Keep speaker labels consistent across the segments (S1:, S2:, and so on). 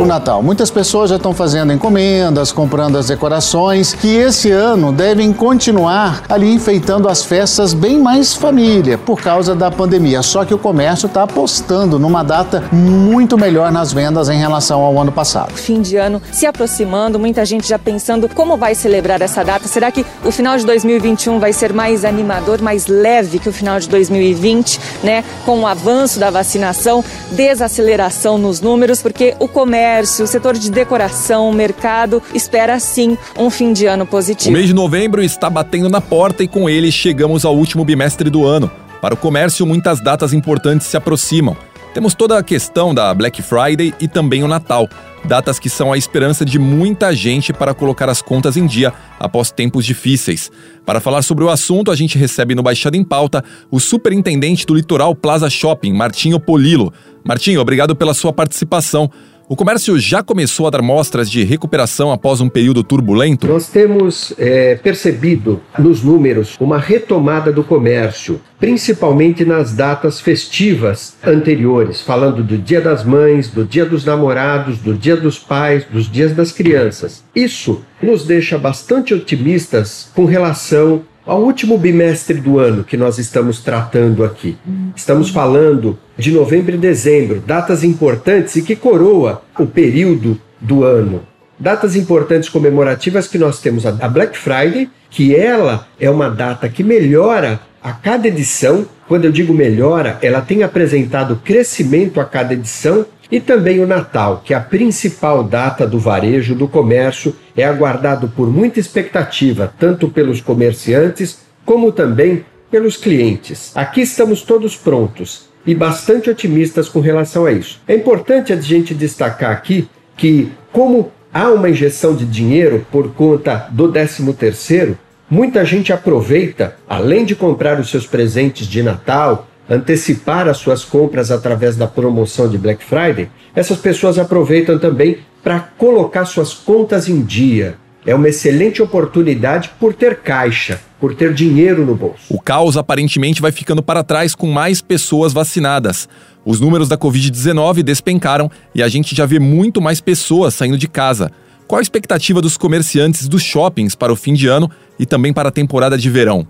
S1: O Natal. Muitas pessoas já estão fazendo encomendas, comprando as decorações, que esse ano devem continuar ali enfeitando as festas bem mais família, por causa da pandemia. Só que o comércio está apostando numa data muito melhor nas vendas em relação ao ano passado.
S2: Fim de ano se aproximando, muita gente já pensando como vai celebrar essa data. Será que o final de 2021 vai ser mais animador, mais leve que o final de 2020, né? Com o avanço da vacinação, desaceleração nos números, porque o comércio, o setor de decoração, o mercado espera sim um fim de ano
S3: O
S2: positivo.
S3: mês de novembro está batendo na porta e com ele chegamos ao último bimestre do ano. Para o comércio, muitas datas importantes se aproximam. Temos toda a questão da Black Friday e também o Natal, datas que são a esperança de muita gente para colocar as contas em dia após tempos difíceis. Para falar sobre o assunto, a gente recebe no Baixada em Pauta o superintendente do Litoral Plaza Shopping, Martinho Polilo. Martinho, obrigado pela sua participação. O comércio já começou a dar mostras de recuperação após um período turbulento?
S4: Nós temos é, percebido nos números uma retomada do comércio, principalmente nas datas festivas anteriores, falando do Dia das Mães, do Dia dos Namorados, do Dia dos Pais, dos Dias das Crianças. Isso nos deixa bastante otimistas com relação ao último bimestre do ano que nós estamos tratando aqui. Estamos falando de novembro e dezembro, datas importantes e que coroa o período do ano. Datas importantes comemorativas que nós temos a Black Friday, que ela é uma data que melhora a cada edição. Quando eu digo melhora, ela tem apresentado crescimento a cada edição e também o Natal, que é a principal data do varejo, do comércio, é aguardado por muita expectativa, tanto pelos comerciantes como também pelos clientes. Aqui estamos todos prontos e bastante otimistas com relação a isso. É importante a gente destacar aqui que, como há uma injeção de dinheiro por conta do 13º, muita gente aproveita, além de comprar os seus presentes de Natal, antecipar as suas compras através da promoção de Black Friday, essas pessoas aproveitam também para colocar suas contas em dia. É uma excelente oportunidade por ter caixa, por ter dinheiro no bolso.
S3: O caos aparentemente vai ficando para trás com mais pessoas vacinadas. Os números da Covid-19 despencaram e a gente já vê muito mais pessoas saindo de casa. Qual a expectativa dos comerciantes dos shoppings para o fim de ano e também para a temporada de verão?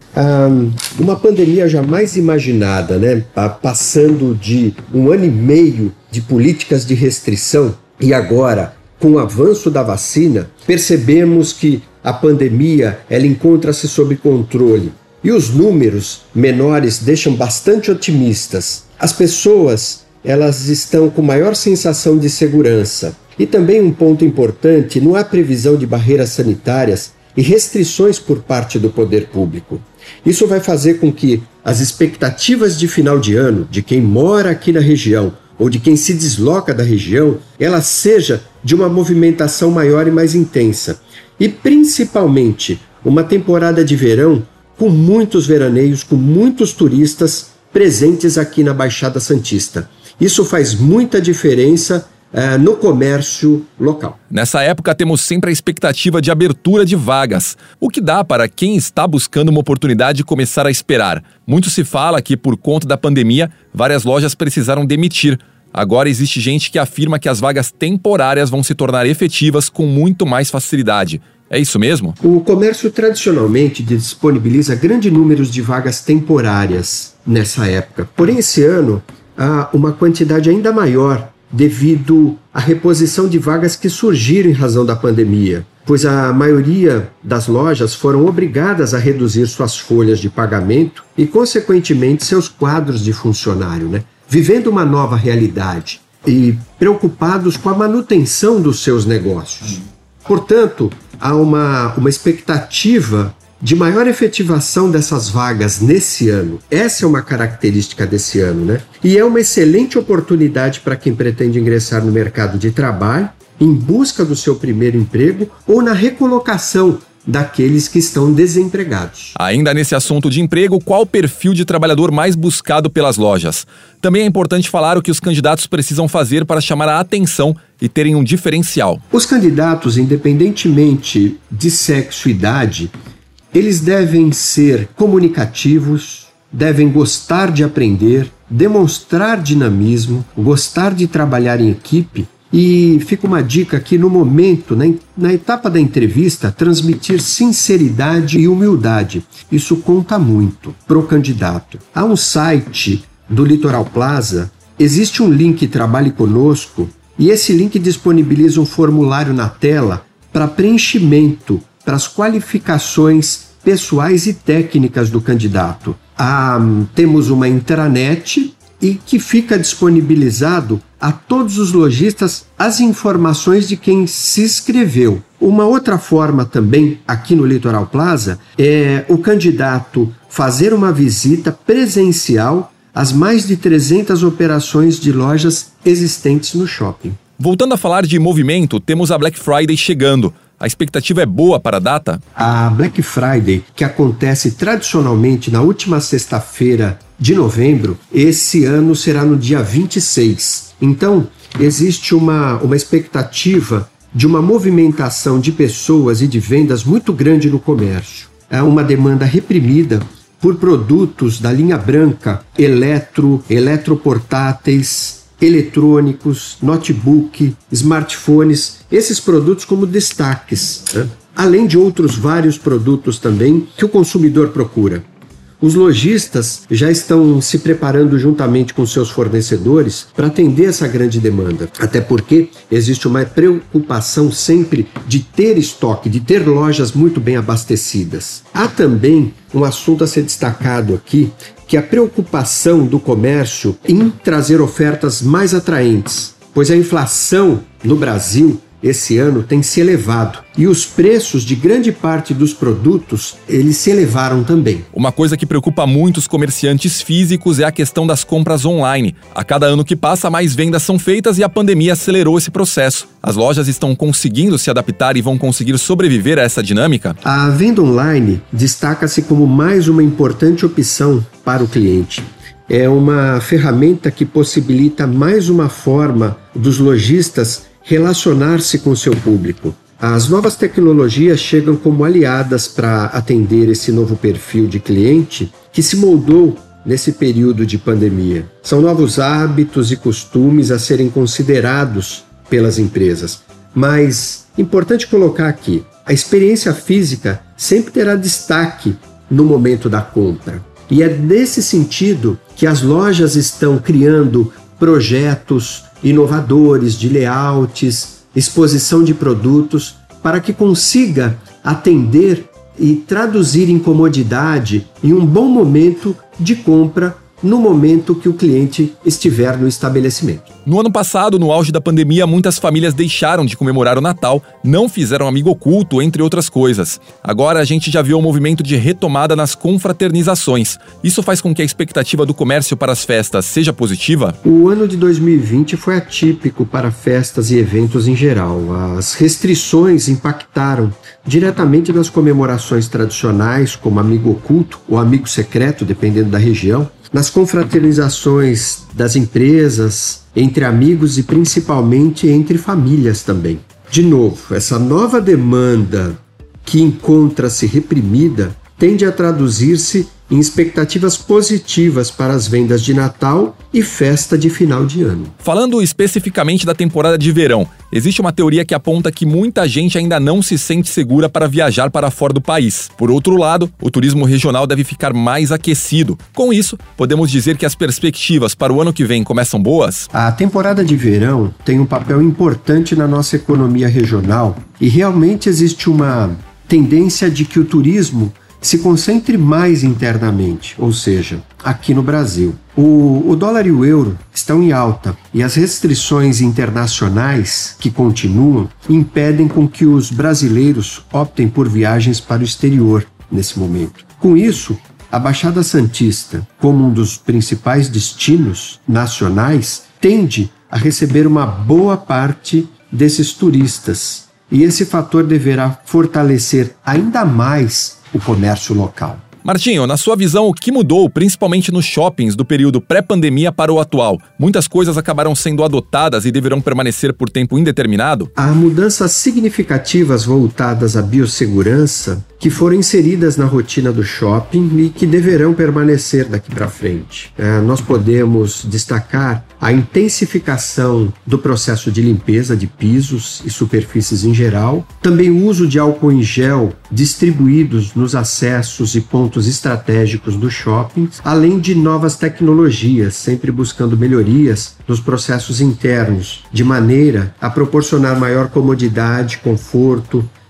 S4: Uma pandemia jamais imaginada, né? Passando de um ano e meio de políticas de restrição e agora, com o avanço da vacina, percebemos que a pandemia ela encontra-se sob controle. E os números menores deixam bastante otimistas. As pessoas elas estão com maior sensação de segurança. E também um ponto importante, não há previsão de barreiras sanitárias e restrições por parte do poder público. Isso vai fazer com que as expectativas de final de ano de quem mora aqui na região ou de quem se desloca da região, ela seja de uma movimentação maior e mais intensa. E principalmente uma temporada de verão com muitos veraneios, com muitos turistas presentes aqui na Baixada Santista. Isso faz muita diferença eh, no comércio local.
S3: Nessa época, temos sempre a expectativa de abertura de vagas, o que dá para quem está buscando uma oportunidade começar a esperar. Muito se fala que, por conta da pandemia, várias lojas precisaram demitir. Agora existe gente que afirma que as vagas temporárias vão se tornar efetivas com muito mais facilidade. É isso mesmo?
S4: O comércio tradicionalmente disponibiliza grande número de vagas temporárias nessa época. Porém, esse ano há uma quantidade ainda maior devido à reposição de vagas que surgiram em razão da pandemia, pois a maioria das lojas foram obrigadas a reduzir suas folhas de pagamento e, consequentemente, seus quadros de funcionário, né? vivendo uma nova realidade e preocupados com a manutenção dos seus negócios. Portanto, há uma, uma expectativa de maior efetivação dessas vagas nesse ano. Essa é uma característica desse ano, né? E é uma excelente oportunidade para quem pretende ingressar no mercado de trabalho em busca do seu primeiro emprego ou na recolocação daqueles que estão desempregados.
S3: Ainda nesse assunto de emprego, qual o perfil de trabalhador mais buscado pelas lojas? Também é importante falar o que os candidatos precisam fazer para chamar a atenção e terem um diferencial.
S4: Os candidatos, independentemente de sexo e idade, eles devem ser comunicativos, devem gostar de aprender, demonstrar dinamismo, gostar de trabalhar em equipe e fica uma dica aqui no momento, na, na etapa da entrevista, transmitir sinceridade e humildade. Isso conta muito para o candidato. Há um site do Litoral Plaza, existe um link Trabalhe Conosco e esse link disponibiliza um formulário na tela para preenchimento, para as qualificações pessoais e técnicas do candidato. Ah, temos uma intranet e que fica disponibilizado a todos os lojistas as informações de quem se inscreveu. Uma outra forma também, aqui no Litoral Plaza, é o candidato fazer uma visita presencial às mais de 300 operações de lojas existentes no shopping.
S3: Voltando a falar de movimento, temos a Black Friday chegando. A expectativa é boa para a data?
S4: A Black Friday, que acontece tradicionalmente na última sexta-feira de novembro, esse ano será no dia 26. Então, existe uma, uma expectativa de uma movimentação de pessoas e de vendas muito grande no comércio. É uma demanda reprimida por produtos da linha branca, eletro, eletroportáteis, eletrônicos, notebook, smartphones, esses produtos como destaques, né? além de outros vários produtos também que o consumidor procura. Os lojistas já estão se preparando juntamente com seus fornecedores para atender essa grande demanda, até porque existe uma preocupação sempre de ter estoque, de ter lojas muito bem abastecidas. Há também um assunto a ser destacado aqui, que é a preocupação do comércio em trazer ofertas mais atraentes, pois a inflação no Brasil esse ano tem se elevado e os preços de grande parte dos produtos eles se elevaram também.
S3: Uma coisa que preocupa muito os comerciantes físicos é a questão das compras online. A cada ano que passa, mais vendas são feitas e a pandemia acelerou esse processo. As lojas estão conseguindo se adaptar e vão conseguir sobreviver a essa dinâmica?
S4: A venda online destaca-se como mais uma importante opção para o cliente é uma ferramenta que possibilita mais uma forma dos lojistas relacionar-se com seu público. As novas tecnologias chegam como aliadas para atender esse novo perfil de cliente que se moldou nesse período de pandemia. São novos hábitos e costumes a serem considerados pelas empresas. Mas importante colocar aqui, a experiência física sempre terá destaque no momento da compra. E é nesse sentido que as lojas estão criando projetos inovadores de layouts, exposição de produtos, para que consiga atender e traduzir em comodidade em um bom momento de compra no momento que o cliente estiver no estabelecimento.
S3: No ano passado, no auge da pandemia, muitas famílias deixaram de comemorar o Natal, não fizeram amigo oculto, entre outras coisas. Agora a gente já viu um movimento de retomada nas confraternizações. Isso faz com que a expectativa do comércio para as festas seja positiva?
S4: O ano de 2020 foi atípico para festas e eventos em geral. As restrições impactaram diretamente nas comemorações tradicionais, como amigo oculto ou amigo secreto, dependendo da região, nas confraternizações das empresas, entre amigos e principalmente entre famílias também. De novo, essa nova demanda que encontra-se reprimida tende a traduzir-se em expectativas positivas para as vendas de Natal e festa de final de ano.
S3: Falando especificamente da temporada de verão, existe uma teoria que aponta que muita gente ainda não se sente segura para viajar para fora do país. Por outro lado, o turismo regional deve ficar mais aquecido. Com isso, podemos dizer que as perspectivas para o ano que vem começam boas?
S4: A temporada de verão tem um papel importante na nossa economia regional e realmente existe uma tendência de que o turismo se concentre mais internamente, ou seja, aqui no Brasil. O, o, dólar e o euro estão em alta e as restrições internacionais que continuam impedem com que os brasileiros optem por viagens para o exterior nesse momento. Com isso, a Baixada Santista, como um dos principais destinos nacionais, tende a receber uma boa parte desses turistas. E esse fator deverá fortalecer ainda mais o comércio local.
S3: Martinho, na sua visão, o que mudou, principalmente nos shoppings do período pré-pandemia para o atual? Muitas coisas acabaram sendo adotadas e deverão permanecer por tempo indeterminado?
S4: Há mudanças significativas voltadas à biossegurança que foram inseridas na rotina do shopping e que deverão permanecer daqui para frente. É, nós podemos destacar a intensificação do processo de limpeza de pisos e superfícies em geral, também o uso de álcool em gel distribuídos nos acessos e pontos estratégicos do shopping, além de novas tecnologias, sempre buscando melhorias nos processos internos, de maneira a proporcionar maior comodidade, conforto,